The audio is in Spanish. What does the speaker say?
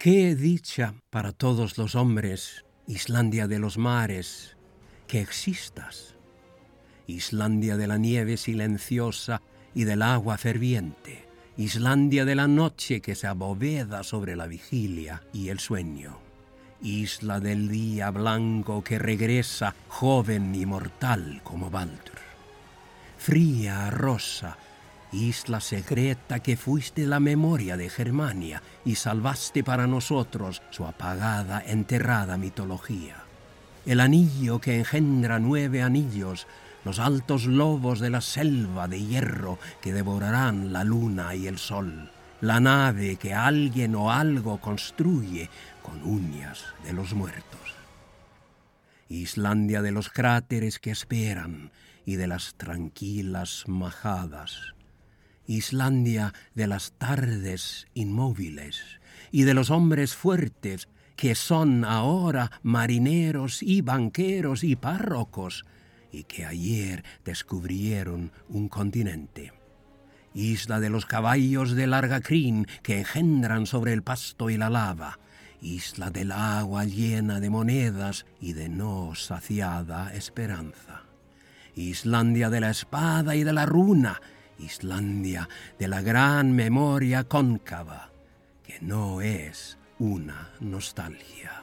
Qué dicha para todos los hombres, Islandia de los mares, que existas. Islandia de la nieve silenciosa y del agua ferviente. Islandia de la noche que se aboveda sobre la vigilia y el sueño. Isla del día blanco que regresa joven y mortal como Baldur. Fría rosa isla secreta que fuiste la memoria de Germania y salvaste para nosotros su apagada, enterrada mitología. El anillo que engendra nueve anillos, los altos lobos de la selva de hierro que devorarán la luna y el sol, la nave que alguien o algo construye con uñas de los muertos. Islandia de los cráteres que esperan y de las tranquilas majadas Islandia de las tardes inmóviles y de los hombres fuertes que son ahora marineros y banqueros y párrocos y que ayer descubrieron un continente. Isla de los caballos de larga crin que engendran sobre el pasto y la lava. Isla del agua llena de monedas y de no saciada esperanza. Islandia de la espada y de la runa Islandia de la gran memoria cóncava, que no es una nostalgia.